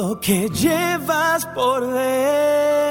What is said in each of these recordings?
lo que llevas por dentro.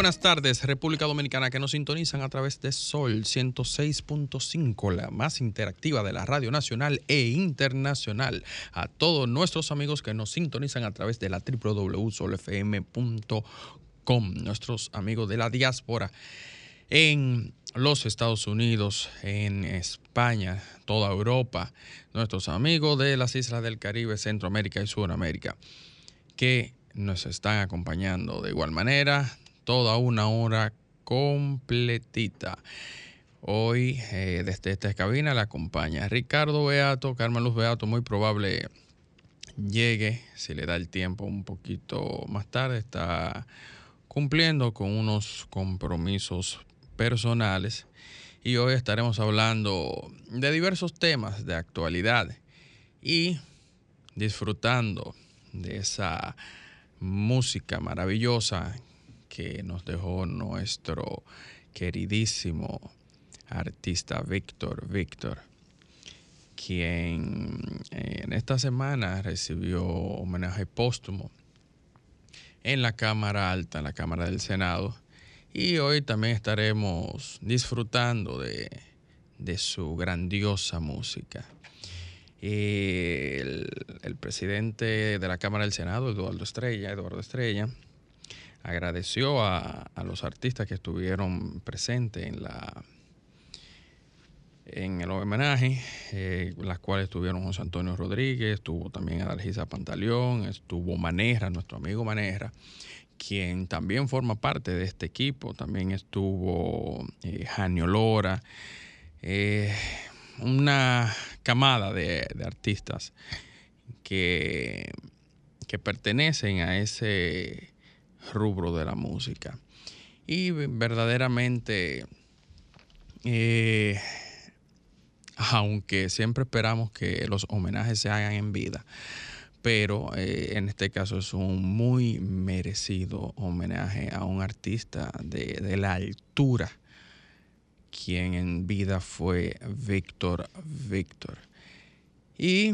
Buenas tardes, República Dominicana, que nos sintonizan a través de Sol 106.5, la más interactiva de la Radio Nacional e Internacional. A todos nuestros amigos que nos sintonizan a través de la www.solfm.com, nuestros amigos de la diáspora en los Estados Unidos, en España, toda Europa, nuestros amigos de las islas del Caribe, Centroamérica y Sudamérica, que nos están acompañando de igual manera toda una hora completita. Hoy eh, desde esta cabina la acompaña Ricardo Beato, Carmen Luz Beato, muy probable llegue, si le da el tiempo un poquito más tarde, está cumpliendo con unos compromisos personales. Y hoy estaremos hablando de diversos temas de actualidad y disfrutando de esa música maravillosa que nos dejó nuestro queridísimo artista Víctor Víctor, quien eh, en esta semana recibió homenaje póstumo en la Cámara Alta, en la Cámara del Senado, y hoy también estaremos disfrutando de, de su grandiosa música. El, el, presidente de la Cámara del Senado, Eduardo Estrella, Eduardo Estrella, agradeció a, los artistas que estuvieron presentes en la en el homenaje, eh, las cuales estuvieron José Antonio Rodríguez, estuvo también Adalgisa Pantaleón, estuvo Manejra, nuestro amigo Manejra, quien también forma parte de este equipo, también estuvo eh, Janio Lora, eh, una camada de, de artistas que, que pertenecen a ese rubro de la música. Y verdaderamente, eh, aunque siempre esperamos que los homenajes se hagan en vida, pero eh, en este caso es un muy merecido homenaje a un artista de, de la altura, quien en vida fue Víctor Víctor. Y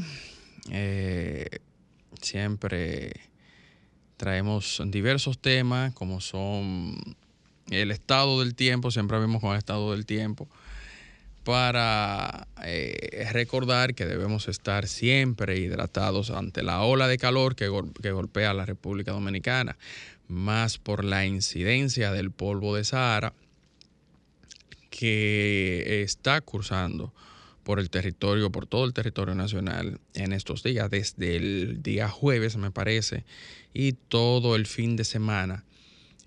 eh, siempre traemos diversos temas como son el estado del tiempo, siempre vemos con el estado del tiempo, para eh, recordar que debemos estar siempre hidratados ante la ola de calor que, gol que golpea la República Dominicana, más por la incidencia del polvo de Sahara que está cursando por el territorio, por todo el territorio nacional en estos días, desde el día jueves me parece, y todo el fin de semana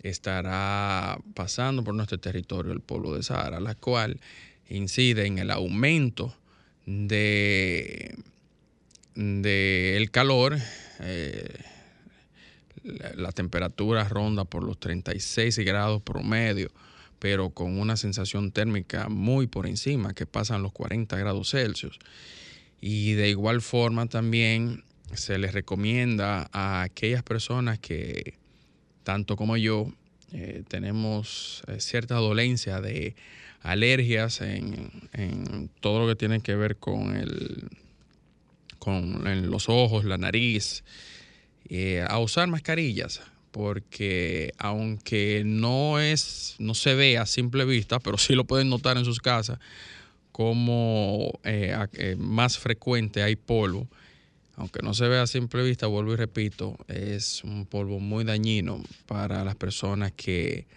estará pasando por nuestro territorio el pueblo de Sahara, la cual incide en el aumento de, el calor. Eh, la, la, temperatura ronda por los 36 grados promedio, pero con una sensación térmica muy por encima, que pasan los 40 grados Celsius. Y de igual forma también se les recomienda a aquellas personas que, tanto como yo, eh, tenemos eh, cierta dolencia de alergias en, en, todo lo que tiene que ver con, el, con los ojos, la nariz, eh, a usar mascarillas, porque aunque no es, no se ve a simple vista, pero sí lo pueden notar en sus casas, como eh, más frecuente hay polvo aunque no se vea a simple vista, vuelvo y repito, es un polvo muy dañino para las personas que,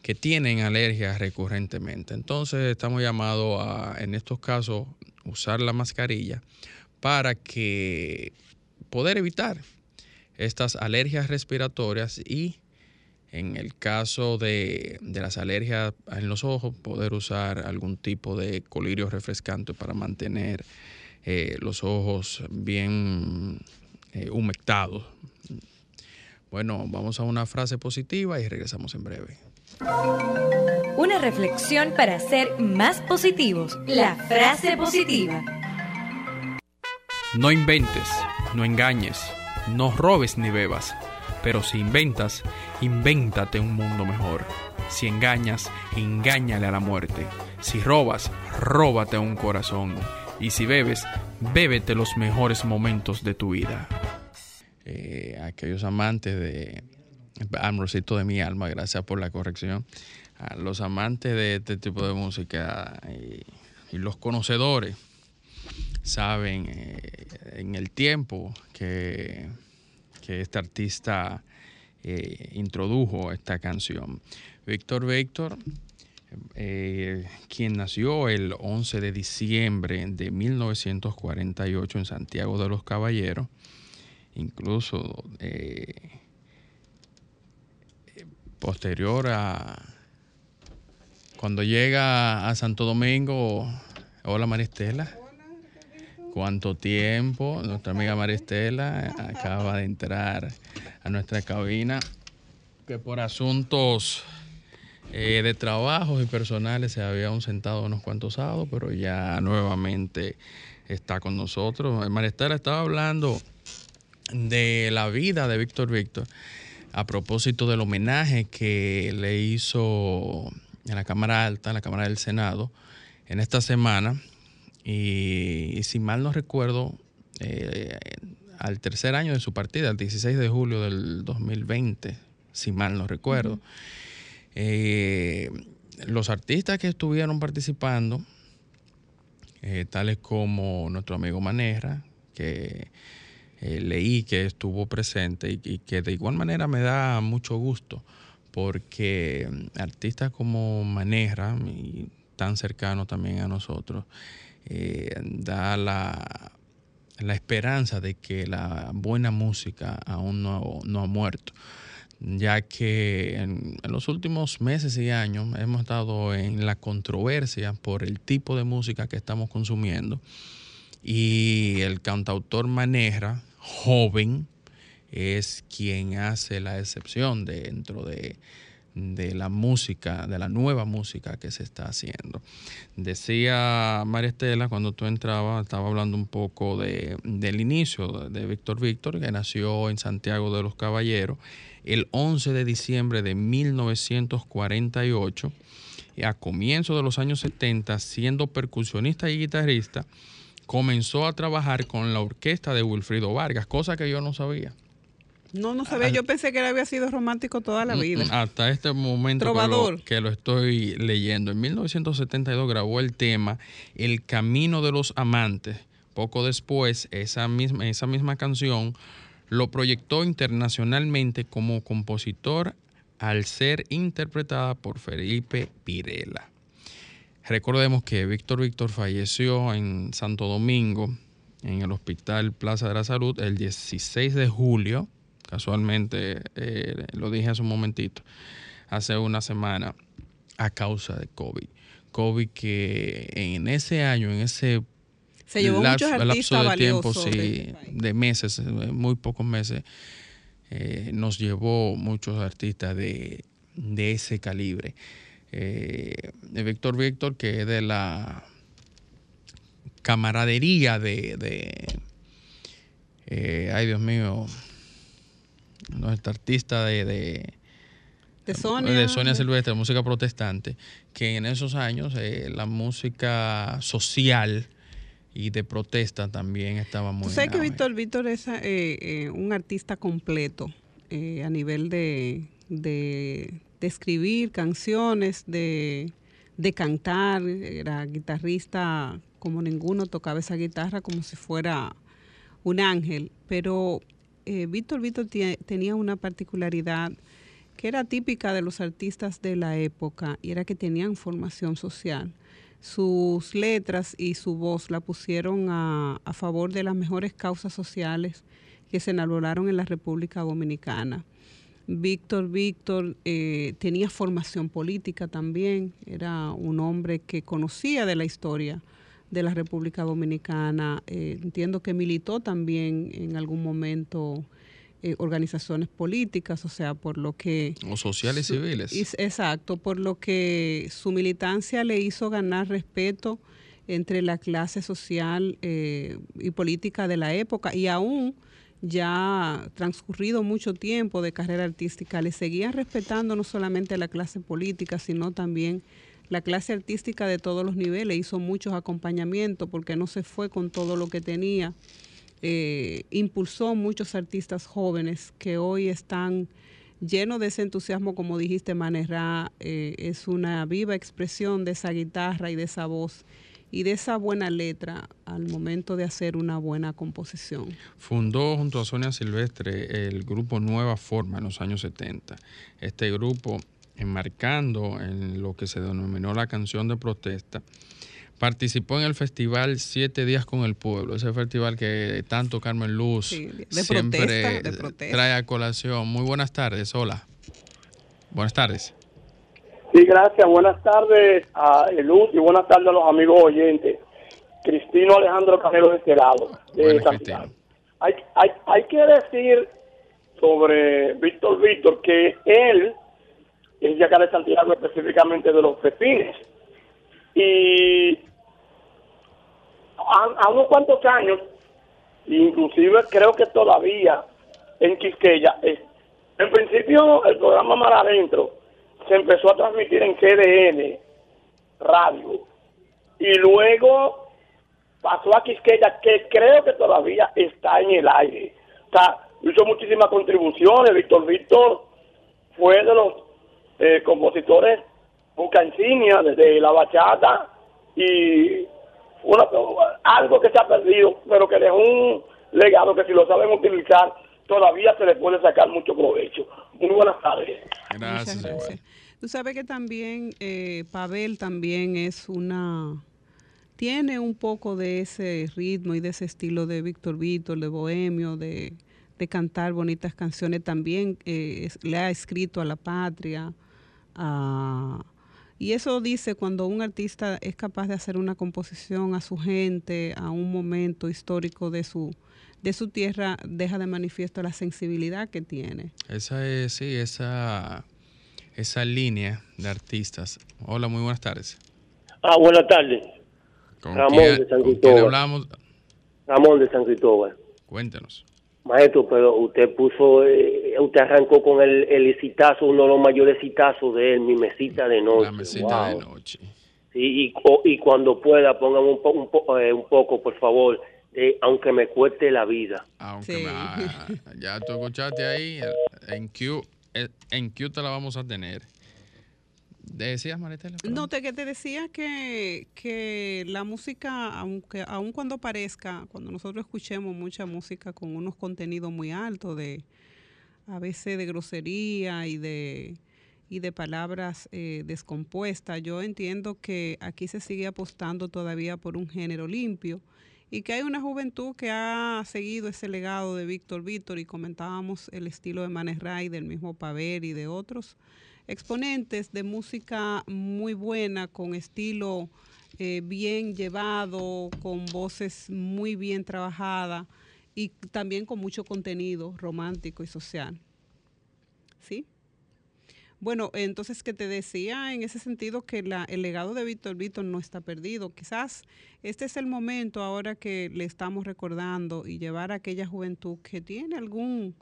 que tienen alergias recurrentemente. Entonces estamos llamados a, en estos casos, usar la mascarilla para que poder evitar estas alergias respiratorias y en el caso de, las alergias en los ojos, poder usar algún tipo de colirio refrescante para mantener eh, los ojos bien eh, humectados. Bueno, vamos a una frase positiva y regresamos en breve. Una reflexión para ser más positivos. La frase positiva. No inventes, no engañes, no robes ni bebas pero si inventas, invéntate un mundo mejor. Si engañas, engáñale a la muerte. Si robas, róbate un corazón. Y si bebes, bébete los mejores momentos de tu vida. Eh, aquellos amantes de Amrosito de mi alma, gracias por la corrección. A los amantes de este tipo de música y, los conocedores saben eh, en el tiempo que que este artista eh, introdujo esta canción. Víctor Víctor, eh, quien nació el 11 de diciembre de 1948 en Santiago de los Caballeros, incluso posterior a cuando llega a Santo Domingo, hola Maristela cuánto tiempo. Nuestra amiga Maristela acaba de entrar a nuestra cabina, que por asuntos eh, de trabajos y personales se había ausentado unos cuantos sábados, pero ya nuevamente está con nosotros. Maristela estaba hablando de la vida de Víctor Víctor a propósito del homenaje que le hizo en la Cámara Alta, en la Cámara del Senado, en esta semana y, si mal no recuerdo, eh, al tercer año de su partida, el 16 de julio del 2020, si mal no recuerdo, eh, los artistas que estuvieron participando, eh, tales como nuestro amigo Manera, que leí que estuvo presente y, y, que de igual manera me da mucho gusto, porque artistas como Manera, y tan cercano también a nosotros, eh, da la, la, esperanza de que la buena música aún no, no ha muerto, ya que en, los últimos meses y años hemos estado en la controversia por el tipo de música que estamos consumiendo. Y el cantautor Maneja, joven, es quien hace la excepción dentro de de la música, de la nueva música que se está haciendo. Decía María Estela cuando tú entrabas, estaba hablando un poco de, del inicio de Víctor Víctor, que nació en Santiago de los Caballeros el 11 de diciembre de 1948 y a comienzos de los años 70, siendo percusionista y guitarrista, comenzó a trabajar con la orquesta de Wilfrido Vargas, cosa que yo no sabía. No, no sabía. Yo pensé que él había sido romántico toda la vida. Hasta este momento Trovador. Que, lo, estoy leyendo. En 1972 grabó el tema El Camino de los Amantes. Poco después, esa misma, esa misma canción lo proyectó internacionalmente como compositor al ser interpretada por Felipe Pirela. Recordemos que Víctor Víctor falleció en Santo Domingo, en el Hospital Plaza de la Salud, el 16 de julio casualmente eh, lo dije hace un momentito, hace una semana, a causa de COVID. COVID que en ese año, en ese se llevó lapso, de tiempo, sí, de meses, muy pocos meses, eh, nos llevó muchos artistas de, ese calibre. Eh, Víctor Víctor, que es de la camaradería de, de ay Dios mío, nuestra artista de, de, Sonia, Silvestre, música protestante, que en esos años eh, la música social y de protesta también estaba muy... Tú sabes que Víctor, Víctor es eh, eh, un artista completo a nivel de, de, escribir canciones, de, de cantar, era guitarrista como ninguno, tocaba esa guitarra como si fuera un ángel, pero eh, Víctor Víctor tenía una particularidad que era típica de los artistas de la época y era que tenían formación social. sus letras y su voz la pusieron a, favor de las mejores causas sociales que se elaboraron en la República Dominicana. Víctor Víctor eh, tenía formación política también, era un hombre que conocía de la historia de la República Dominicana, eh, entiendo que militó también en algún momento eh, organizaciones políticas, o sea, por lo que... O sociales su- civiles. Exacto, por lo que su militancia le hizo ganar respeto entre la clase social eh, y política de la época y aún ya transcurrido mucho tiempo de carrera artística, le seguían respetando no solamente la clase política, sino también la clase artística de todos los niveles. Hizo muchos acompañamientos porque no se fue con todo lo que tenía. Eh, impulsó muchos artistas jóvenes que hoy están llenos de ese entusiasmo, como dijiste, Manerá, eh, es una viva expresión de esa guitarra y de esa voz y de esa buena letra al momento de hacer una buena composición. Fundó junto a Sonia Silvestre el grupo Nueva Forma en los años 70. Este grupo, enmarcando en lo que se denominó la canción de protesta, participó en el festival Siete Días con el Pueblo, ese festival que tanto Carmen Luz Sí, de siempre protesta, de protesta. trae a colación. Muy buenas tardes, hola. Buenas tardes. Sí, gracias. Buenas tardes a Luz y buenas tardes a los amigos oyentes. Cristino Alejandro Canelo de este lado, de. Cristino. Hay, hay, hay que decir sobre Víctor Víctor que él es de acá de Santiago, específicamente de los Pepines. Y a, a unos cuantos años, inclusive creo que todavía en Quisqueya, eh, en principio el programa Mar Adentro se empezó a transmitir en CDN Radio y luego pasó a Quisqueya que creo que todavía está en el aire. O sea, hizo muchísimas contribuciones, Víctor Víctor fue de los eh, compositores busca insignia desde la bachata y una- algo que se ha perdido, pero que dejó un legado que si lo saben utilizar todavía se le puede sacar mucho provecho. Muy buenas tardes. Gracias, Muchas gracias. Tú sabes que también eh, Pavel también es una tiene un poco de ese ritmo y de ese estilo de Víctor Víctor, de bohemio, de, de cantar bonitas canciones. También eh, es- le ha escrito a la patria. a- y eso dice cuando un artista es capaz de hacer una composición a su gente, a un momento histórico de su, de su tierra, deja de manifiesto la sensibilidad que tiene. Esa es, sí, esa, esa línea de artistas. Hola, muy buenas tardes. Ah, buenas tardes. ¿Con Ramón quién, de San con quién Cristóbal. hablamos? Ramón de San Cristóbal. Cuéntenos. Maestro, pero usted puso, eh, usted arrancó con el, el exitazo, uno de los mayores exitazos de él, mi mesita de noche. La mesita de noche. Sí, y, o- y cuando pueda, póngame un, po- un, po- eh, un poco, por favor, de aunque me cueste la vida. Aunque Sí. me- ah, ya tú escuchaste ahí, en Q, en Q te la vamos a tener. ¿Decías, Maritela? perdón? No, te, que te decía que, que la música, aunque aun cuando parezca, cuando nosotros escuchemos mucha música con unos contenidos muy altos de a veces de grosería y de y de palabras eh, descompuestas, yo entiendo que aquí se sigue apostando todavía por un género limpio y que hay una juventud que ha seguido ese legado de Víctor Víctor y comentábamos el estilo de Manes Ray, del mismo Paver y de otros exponentes de música muy buena, con estilo eh, bien llevado, con voces muy bien trabajadas y también con mucho contenido romántico y social. ¿Sí? Bueno, entonces que te decía en ese sentido que la, el legado de Víctor Víctor no está perdido. Quizás este es el momento ahora que le estamos recordando y llevar a aquella juventud que tiene algún,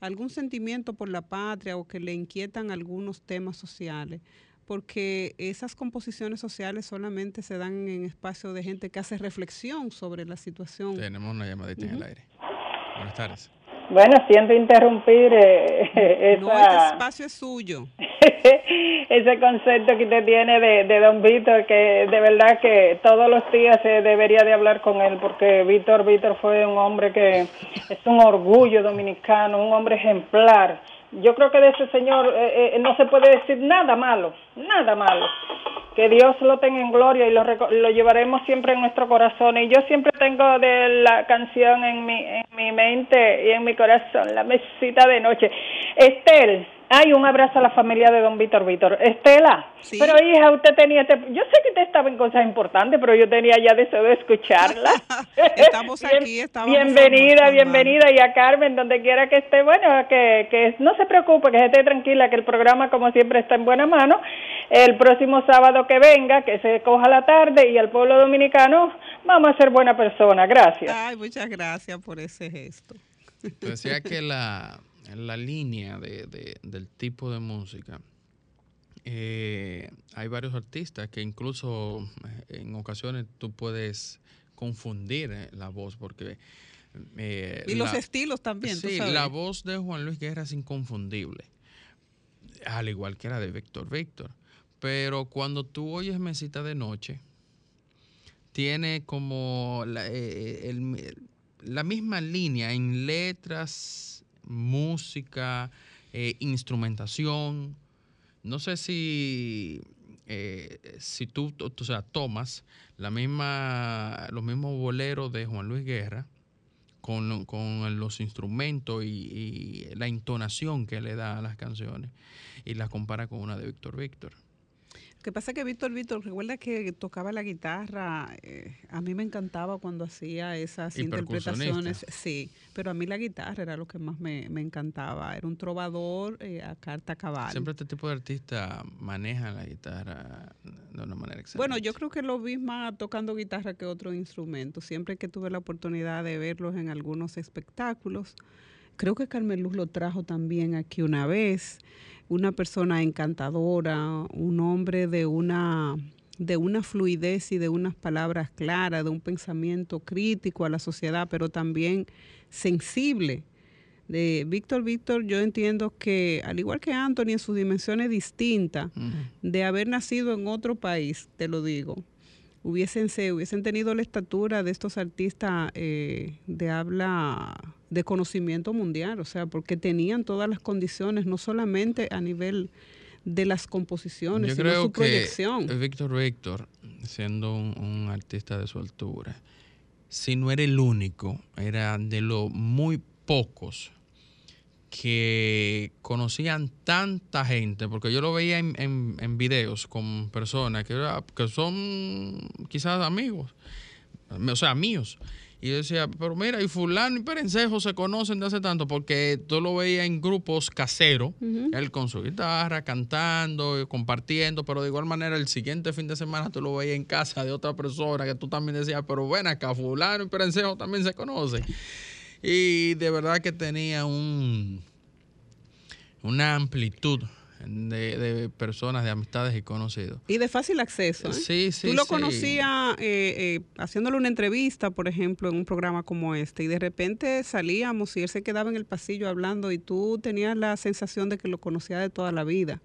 algún sentimiento por la patria o que le inquietan algunos temas sociales, porque esas composiciones sociales solamente se dan en espacio de gente que hace reflexión sobre la situación. Tenemos una llamadita en el aire. Buenas tardes. Bueno, siento interrumpir eh, No, este esa, espacio es suyo. ese concepto que usted tiene de, de don Víctor, que de verdad que todos los días se debería de hablar con él, porque Víctor Víctor fue un hombre que es un orgullo dominicano, un hombre ejemplar. Yo creo que de ese señor eh, eh, no se puede decir nada malo, nada malo. Que Dios lo tenga en gloria y lo, lo llevaremos siempre en nuestro corazón. Y yo siempre tengo de la canción en mi, en mi mente y en mi corazón, la mesita de noche. Estel, hay un abrazo a la familia de don Víctor Víctor. Estela, Sí. pero hija, usted tenía, este- yo sé que usted estaba en cosas importantes, pero yo tenía ya deseo de escucharla. Estamos aquí, estábamos Bienvenida, bienvenida y a Carmen, donde quiera que esté, bueno, que, que no se preocupe, que esté tranquila, que el programa como siempre está en buena mano. El próximo sábado que venga, que se coja la tarde y al pueblo dominicano, vamos a ser buena persona. Gracias. Ay, muchas gracias por ese gesto. Decía que la, la línea de, de- del tipo de música, eh, hay varios artistas que incluso eh, en ocasiones tú puedes confundir eh, la voz porque... eh, Y los estilos también, tú Sí, sabes. la voz de Juan Luis Guerra es inconfundible, al igual que la de Víctor Víctor. Pero cuando tú oyes Mesita de Noche, tiene como la, eh, el- la misma línea en letras, música, eh, instrumentación. No sé si, eh, si tú, o sea, tomas la misma, los mismos boleros de Juan Luis Guerra con, con los instrumentos y, y la entonación que le da a las canciones y las compara con una de Víctor Víctor. Que pasa que Víctor Víctor, recuerda que tocaba la guitarra, eh, a mí me encantaba cuando hacía esas Y interpretaciones, sí, pero a mí la guitarra era lo que más me, me encantaba, era un trovador eh, a carta cabal. Siempre este tipo de artistas manejan la guitarra de una manera excelente. Bueno, yo creo que lo vi más tocando guitarra que otro instrumento. Siempre que tuve la oportunidad de verlos en algunos espectáculos, creo que Carmen Luz lo trajo también aquí una vez. Una persona encantadora, un hombre de una de una fluidez y de unas palabras claras, de un pensamiento crítico a la sociedad, pero también sensible. De Víctor Víctor, yo entiendo que, al igual que Anthony, en sus dimensiones distintas, de haber nacido en otro país, te lo digo, hubiesen, se, hubiesen tenido la estatura de estos artistas eh, de habla de conocimiento mundial, o sea, porque tenían todas las condiciones, no solamente a nivel de las composiciones, Yo sino creo su que proyección. Víctor Víctor, siendo un, un artista de su altura, si no era el único, era de los muy pocos que conocían tanta gente, porque yo lo veía en, en- en videos con personas que, era- que son quizás amigos, o sea, míos. Y yo decía, pero mira, y fulano y Perencejo se conocen de hace tanto, porque tú lo veías en grupos caseros, él con su guitarra, cantando, y compartiendo, pero de igual manera el siguiente fin de semana tú lo veías en casa de otra persona que tú también decías, pero ven acá, fulano y Perencejo también se conocen. Y de verdad que tenía un una amplitud de, de personas, de amistades y conocidos. Y de fácil acceso. ¿eh? Sí, sí, Tú lo sí. conocías eh, eh, haciéndole una entrevista, por ejemplo, en un programa como este, y de repente salíamos y él se quedaba en el pasillo hablando y tú tenías la sensación de que lo conocía de toda la vida.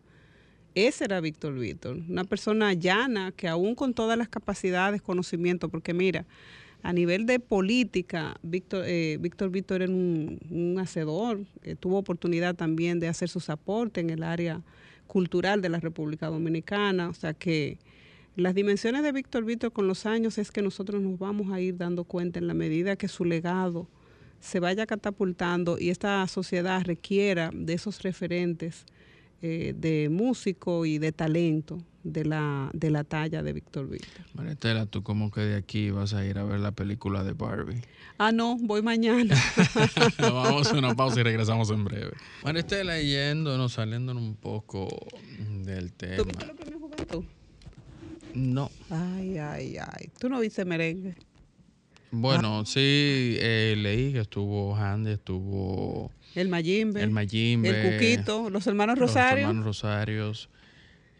Ese era Víctor Víctor, una persona llana que aún con todas las capacidades, conocimiento, porque mira, a nivel de política, Víctor eh, Víctor Víctor era un, un hacedor, eh, tuvo oportunidad también de hacer sus aportes en el área cultural de la República Dominicana, o sea que las dimensiones de Víctor Víctor con los años es que nosotros nos vamos a ir dando cuenta en la medida que su legado se vaya catapultando y esta sociedad requiera de esos referentes eh, de músico y de talento de la, de la talla de Víctor Víctor. Maritela, tú como que de aquí vas a ir a ver la película de Barbie. Ah, no, voy mañana. Nos vamos a una pausa y regresamos en breve. Maritela, yéndonos, saliéndonos un poco del tema. ¿Tú viste los premios Juventud? No. Ay, ay, ay. ¿Tú no viste merengue? Bueno, sí, eh, leí que estuvo Handy, estuvo El Mayimbe. el Mayimbe. El Cuquito, los hermanos los Rosario. hermanos Rosarios.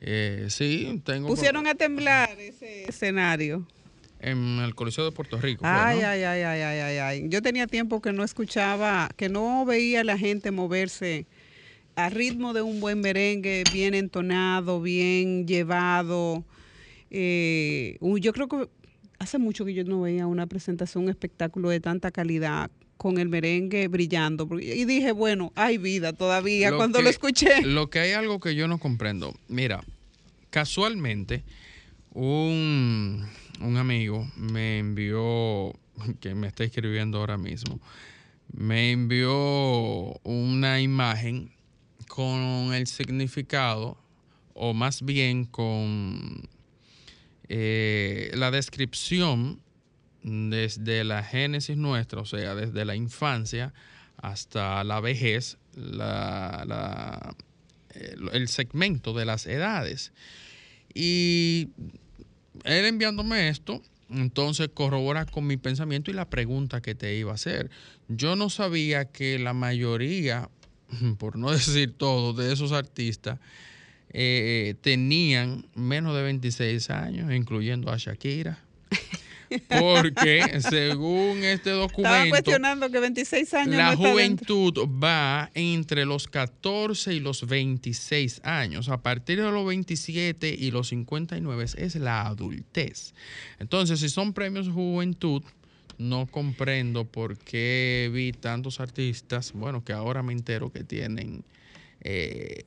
Eh, sí, tengo... por- Pusieron a temblar ese escenario. En el Coliseo de Puerto Rico. Ay, ¿no? ay, ay, ay, ay, ay, ay. Yo tenía tiempo que no escuchaba, que no veía a la gente moverse a ritmo de un buen merengue, bien entonado, bien llevado. Eh, yo creo que hace mucho que yo no veía una presentación, un espectáculo de tanta calidad con el merengue brillando. Y dije, bueno, hay vida todavía cuando que- lo escuché. Lo que hay algo que yo no comprendo. Mira, casualmente, Un, un amigo me envió, que me está escribiendo ahora mismo, me envió una imagen con el significado, o más bien con eh, la descripción desde la génesis nuestra, o sea, desde la infancia hasta la vejez, la- el, el segmento de las edades. Y él enviándome esto, entonces corrobora con mi pensamiento y la pregunta que te iba a hacer. Yo no sabía que la mayoría, por no decir todo, de esos artistas eh, tenían menos de 26 años, incluyendo a Shakira. Porque según este Estaba documento, cuestionando que 26 años la no está dentro. juventud va entre los 14 y los 26 años. A partir de los 27 y los 59 es la adultez. Entonces, si son premios juventud, no comprendo por qué vi tantos artistas, bueno, que ahora me entero que tienen eh,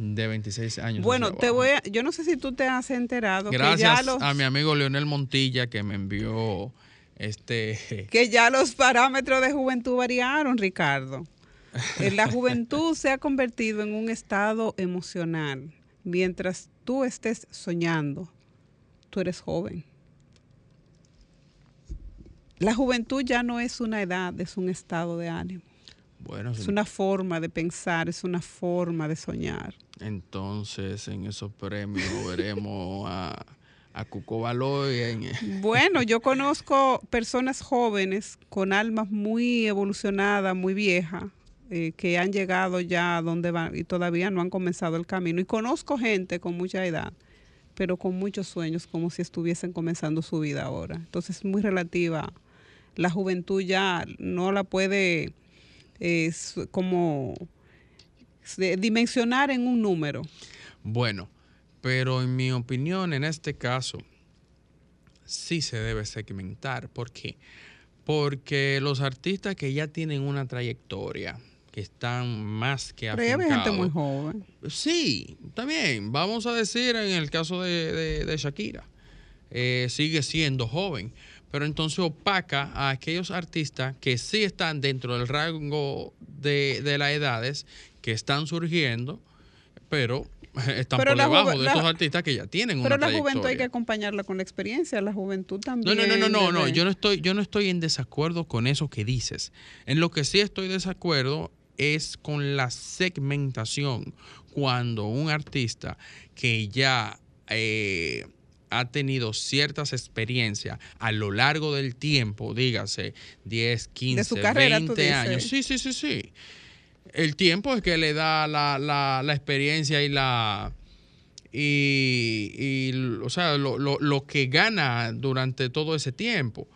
de 26 años. Bueno, te voy a, yo no sé si tú te has enterado que ya Gracias los a mi amigo Leonel Montilla que me envió este... que ya los parámetros de juventud variaron, Ricardo. Eh, La juventud se ha convertido en un estado emocional. Mientras tú estés soñando, tú eres joven. La juventud ya no es una edad, es un estado de ánimo. Bueno, Es una forma de pensar, es una forma de soñar. Entonces, en esos premios veremos a, a Cuco Baloy en- Bueno, yo conozco personas jóvenes con almas muy evolucionadas, muy viejas, eh, que han llegado ya a donde van y todavía no han comenzado el camino. Y conozco gente con mucha edad, pero con muchos sueños, como si estuviesen comenzando su vida ahora. Entonces es muy relativa. La juventud ya no la puede eh, como dimensionar en un número. Bueno, pero en mi opinión, en este caso, sí se debe segmentar. ¿Por qué? Porque los artistas que ya tienen una trayectoria, que están más que Pero ya hay gente afincados, muy joven. Sí, también. Vamos a decir en el caso de, de- de Shakira. eh, sigue siendo joven. Pero entonces opaca a aquellos artistas que sí están dentro del rango de, de las edades, que están surgiendo, pero están Pero por debajo de estos artistas que ya tienen Pero una la juventud hay que acompañarla con la experiencia, la juventud también. no, no, no, no, no. Yo no estoy, yo no estoy en desacuerdo con eso que dices. En lo que sí estoy desacuerdo es con la segmentación. Cuando un artista que ya eh, ha tenido ciertas experiencias a lo largo del tiempo, dígase 10, 15, su carrera, tú 20 dices. años. Sí, sí, sí, sí. El tiempo es que le da la, la- experiencia y la, y, y, o sea, lo, lo- lo que gana durante todo ese tiempo.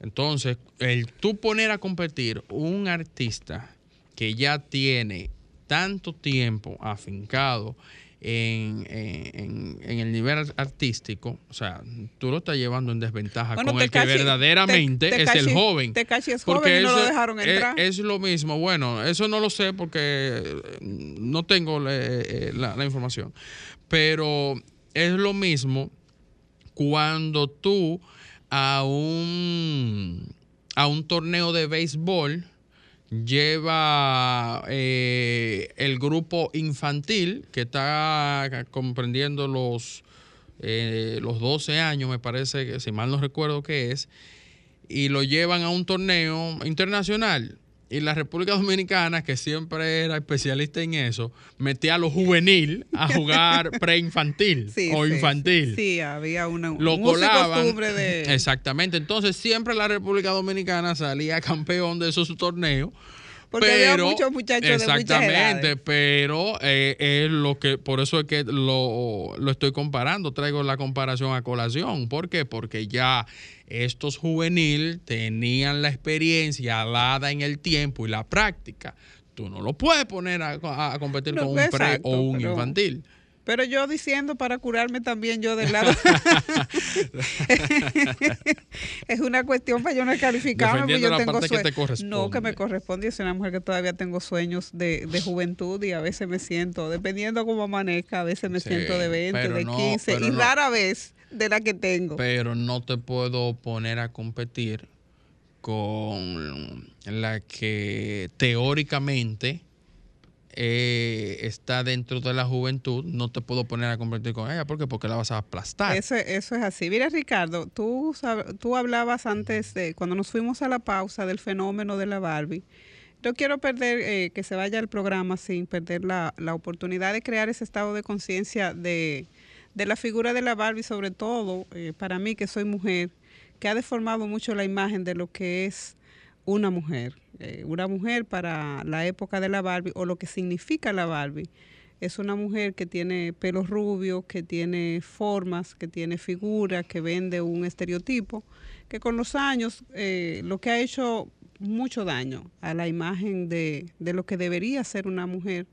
Entonces, el tú poner a competir un artista que ya tiene tanto tiempo afincado en, en- en el nivel artístico, o sea, tú lo estás llevando en desventaja Bueno, con el que verdaderamente Te- es el joven. Tekashi es Porque joven y no lo dejaron es- entrar. Es, lo mismo. Bueno, eso no lo sé porque eh, no tengo eh, la, la información. Pero es lo mismo cuando tú a un, a un torneo de béisbol lleva eh, el grupo infantil que está comprendiendo los, eh, los 12 años, me parece, que si mal no recuerdo qué es, y lo llevan a un torneo internacional. Y la República Dominicana, que siempre era especialista en eso, metía a los juvenil a jugar preinfantil Sí, o sí, infantil. Sí, había una Lo un colaban. costumbre de... Exactamente. Entonces, siempre la República Dominicana salía campeón de esos torneos. Porque pero- muchos muchachos de muchas Exactamente, edades. pero eh, es lo que, por eso es que lo, lo estoy comparando, traigo la comparación a colación. ¿Por qué? Porque ya estos juvenil tenían la experiencia dada en el tiempo y la práctica. Tú no lo puedes poner a, competir No, con un pre exacto, o un infantil. Pero yo diciendo para curarme también yo del lado. es una cuestión para yo no calificarme porque yo la tengo parte que te sueños. No, que me corresponde. corresponde. Soy una mujer que todavía tengo sueños de, de juventud y a veces me siento, dependiendo cómo amanezca, a veces me Sí, siento de 20, pero de no, 15 pero y no. rara vez de la que tengo. Pero no te puedo poner a competir con la que teóricamente eh, está dentro de la juventud. No te puedo poner a competir con ella. ¿Por qué? Porque la vas a aplastar. Eso, eso es así. Mira, Ricardo, tú, tú hablabas antes, de, cuando nos fuimos a la pausa, del fenómeno de la Barbie. No quiero perder, eh, que se vaya el programa sin perder la, la oportunidad de crear ese estado de conciencia de, de la figura de la Barbie, sobre todo eh, para mí que soy mujer, que ha deformado mucho la imagen de lo que es una mujer. Eh, una mujer para la época de la Barbie o lo que significa la Barbie. Es una mujer que tiene pelos rubios, que tiene formas, que tiene figuras, que vende un estereotipo, que con los años eh, lo que ha hecho mucho daño a la imagen de, de lo que debería ser una mujer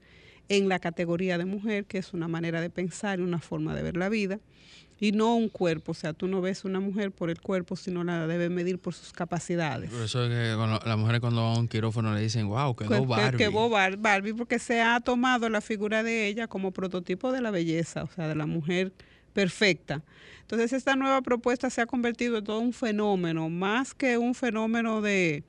en la categoría de mujer, que es una manera de pensar y una forma de ver la vida, y no un cuerpo. O sea, tú no ves una mujer por el cuerpo, sino la debes medir por sus capacidades. Por eso es que cuando- las mujeres cuando van a un quirófano le dicen, wow, que, quedó que- Barbie. que Bar- Barbie, porque se ha tomado la figura de ella como prototipo de la belleza, o sea, de la mujer perfecta. Entonces, esta nueva propuesta se ha convertido en todo un fenómeno, más que un fenómeno de,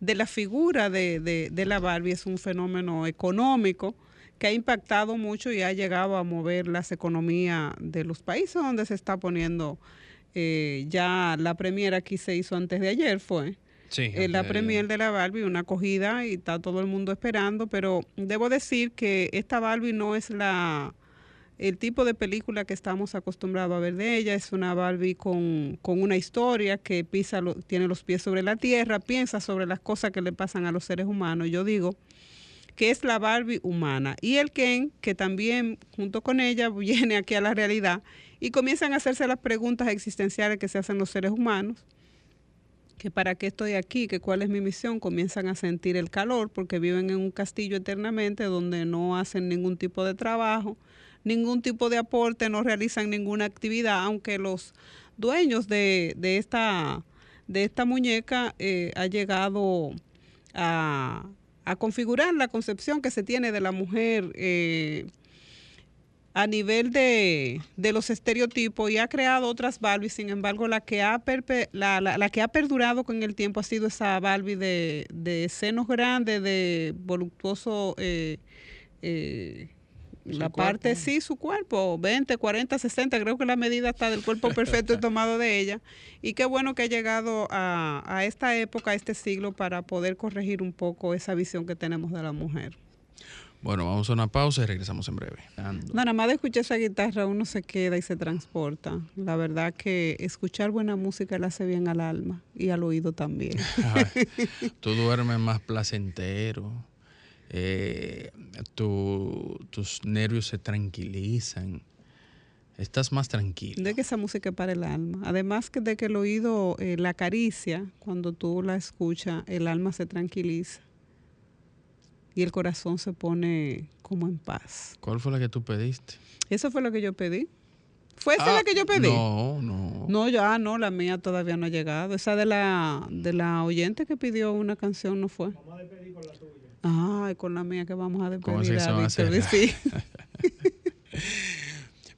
de la figura de, de- de la Barbie, es un fenómeno económico que ha impactado mucho y ha llegado a mover las economías de los países donde se está poniendo. eh, ya la premiera aquí se hizo antes de ayer, fue Sí, eh, la premier de la Barbie, una acogida y está todo el mundo esperando, pero debo decir que esta Barbie no es la el tipo de película que estamos acostumbrados a ver de ella, es una Barbie con, con una historia que pisa lo- tiene los pies sobre la tierra, piensa sobre las cosas que le pasan a los seres humanos. Yo digo que es la Barbie humana. Y el Ken, que también junto con ella viene aquí a la realidad y comienzan a hacerse las preguntas existenciales que se hacen los seres humanos que para qué estoy aquí, que cuál es mi misión, comienzan a sentir el calor porque viven en un castillo eternamente donde no hacen ningún tipo de trabajo, ningún tipo de aporte, no realizan ninguna actividad, aunque los dueños de, de esta, de esta muñeca eh, ha llegado a, a configurar la concepción que se tiene de la mujer eh, a nivel de, de los estereotipos y ha creado otras Barbies, sin embargo, la que ha, la, la- que ha perdurado con el tiempo ha sido esa Barbie de, de senos grandes, de voluptuoso, eh, eh, la parte, cuerpo. sí, su cuerpo, 20, 40, 60, creo que la medida está del cuerpo perfecto he tomado de ella. Y qué bueno que ha llegado a, a esta época, a este siglo, para poder corregir un poco esa visión que tenemos de la mujer. Bueno, vamos a una pausa y regresamos en breve. Ando. Nada más de escuchar esa guitarra uno se queda y se transporta. La verdad que escuchar buena música le hace bien al alma y al oído también. Ay, tú duermes más placentero. Eh, tu- tus nervios se tranquilizan. Estás más tranquilo. De que esa música es para el alma. Además que de que el oído eh, la acaricia, cuando tú la escuchas, el alma se tranquiliza y el corazón se pone como en paz. ¿Cuál fue la que tú pediste? Eso fue lo que yo pedí. ¿Fue esa Ah, la que yo pedí? No, no. No, ya no, la mía todavía no ha llegado. Esa de la de la oyente que pidió una canción no fue. Vamos a despedir con la tuya. Ay, con la mía que vamos a ¿Cómo despedir. que se a Víctor, sí.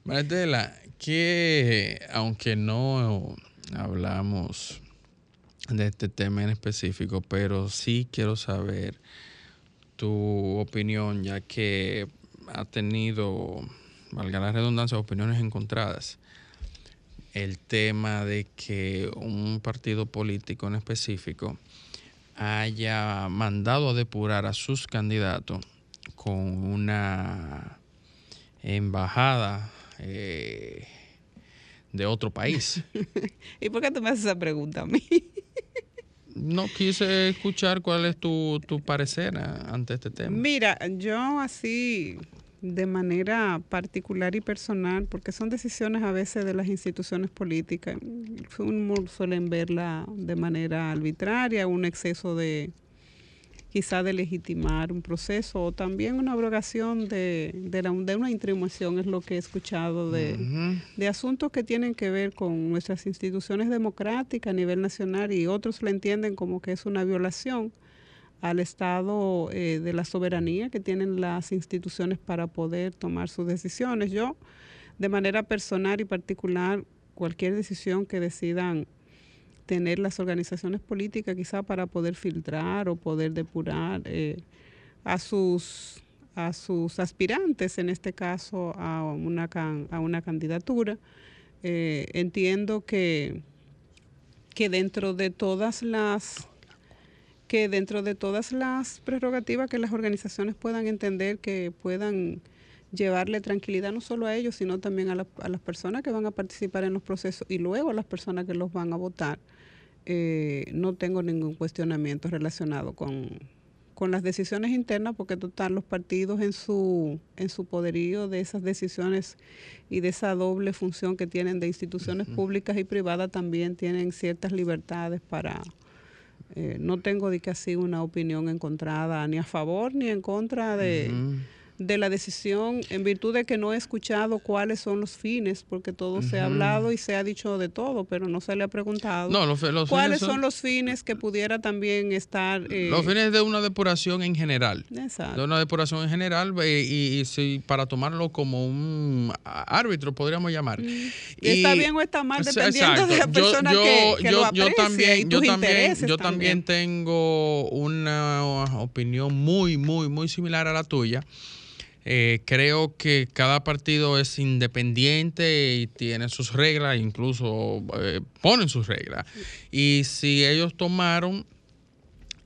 Maritela, que aunque no hablamos de este tema en específico, pero sí quiero saber tu opinión, ya que ha tenido, valga la redundancia, opiniones encontradas. El tema de que un partido político en específico haya mandado a depurar a sus candidatos con una embajada eh, de otro país. ¿Y por qué tú me haces esa pregunta a mí? No quise escuchar cuál es tu, tu parecer a- ante este tema. Mira, yo así de manera particular y personal, porque son decisiones a veces de las instituciones políticas, uno suelen verla de manera arbitraria, un exceso de, quizá de legitimar un proceso o también una abrogación de, de, la, de una intrimación, es lo que he escuchado de, de, asuntos que tienen que ver con nuestras instituciones democráticas a nivel nacional y otros lo entienden como que es una violación al estado eh, de la soberanía que tienen las instituciones para poder tomar sus decisiones. Yo, de manera personal y particular, cualquier decisión que decidan tener las organizaciones políticas quizá para poder filtrar o poder depurar eh, a sus a sus aspirantes, en este caso a una, a una candidatura. Eh, entiendo que, que dentro de todas las que dentro de todas las prerrogativas que las organizaciones puedan entender que puedan llevarle tranquilidad no solo a ellos, sino también a, a las personas que van a participar en los procesos y luego a las personas que los van a votar eh, no tengo ningún cuestionamiento relacionado con, las decisiones internas, porque total los partidos en su, en su poderío de esas decisiones y de esa doble función que tienen de instituciones públicas y privadas también tienen ciertas libertades para... Eh, no tengo de que así una opinión encontrada ni a favor ni en contra de de la decisión en virtud de que no he escuchado cuáles son los fines, porque todo se ha hablado y se ha dicho de todo, pero no se le ha preguntado cuáles son, los fines que pudiera también estar... Eh, los fines de una depuración en general. Exacto. De una depuración en general eh, y, si, para tomarlo como un árbitro, podríamos llamar. Y, está bien o está mal, dependiendo de la persona que, lo yo también, yo también, yo también tengo una opinión muy, muy, muy similar a la tuya. Eh, creo que cada partido es independiente y tiene sus reglas, incluso eh, ponen sus reglas. Y si ellos tomaron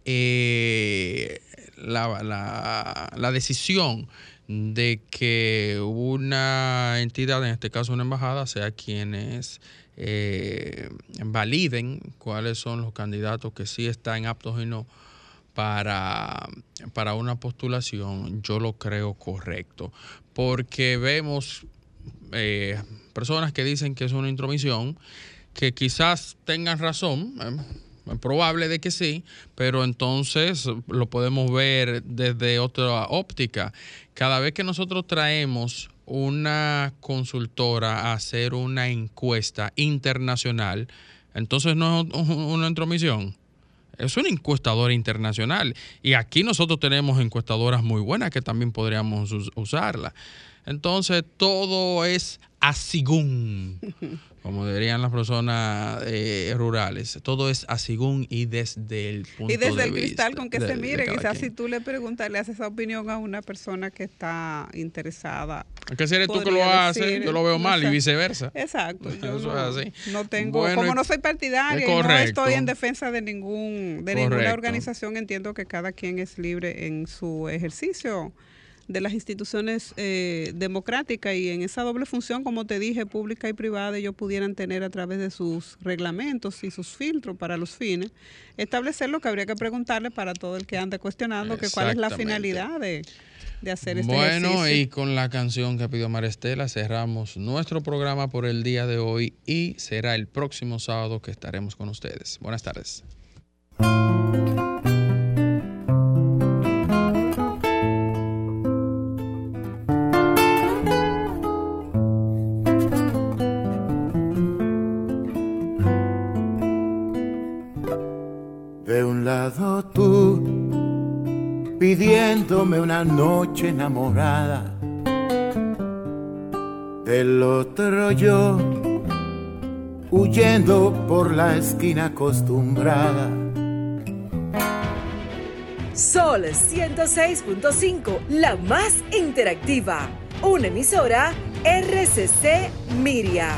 eh, la, la, decisión de que una entidad, en este caso una embajada, sea quienes validen cuáles son los candidatos que sí están aptos y no para, para una postulación, yo lo creo correcto, porque vemos eh, personas que dicen que es una intromisión, que quizás tengan razón, eh, probable de que sí, pero entonces lo podemos ver desde otra óptica. Cada vez que nosotros traemos una consultora a hacer una encuesta internacional, entonces no es una intromisión es una encuestadora internacional. Y aquí nosotros tenemos encuestadoras muy buenas que también podríamos usarla. Entonces, todo es asigún, como dirían las personas eh, rurales. Todo es asigún y desde el punto de vista. Y desde el cristal con que se mire. Quizás si tú le preguntas, le haces esa opinión a una persona que está interesada. Que si eres tú que lo haces, yo lo veo mal y viceversa. Exacto. Yo no, tengo, como no soy partidaria y no estoy en defensa de ningún de ninguna organización, entiendo que cada quien es libre en su ejercicio de las instituciones eh, democráticas y en esa doble función, como te dije, pública y privada, ellos pudieran tener a través de sus reglamentos y sus filtros para los fines, establecer lo que habría que preguntarle para todo el que ande cuestionando que cuál es la finalidad de, hacer este Bueno, y con la canción que pidió Marestela cerramos nuestro programa por el día de hoy y será el próximo sábado que estaremos con ustedes. Buenas tardes. Una noche enamorada. Del otro yo, huyendo por la esquina acostumbrada. Sol 106.5, la más interactiva. Una emisora RCC Miria.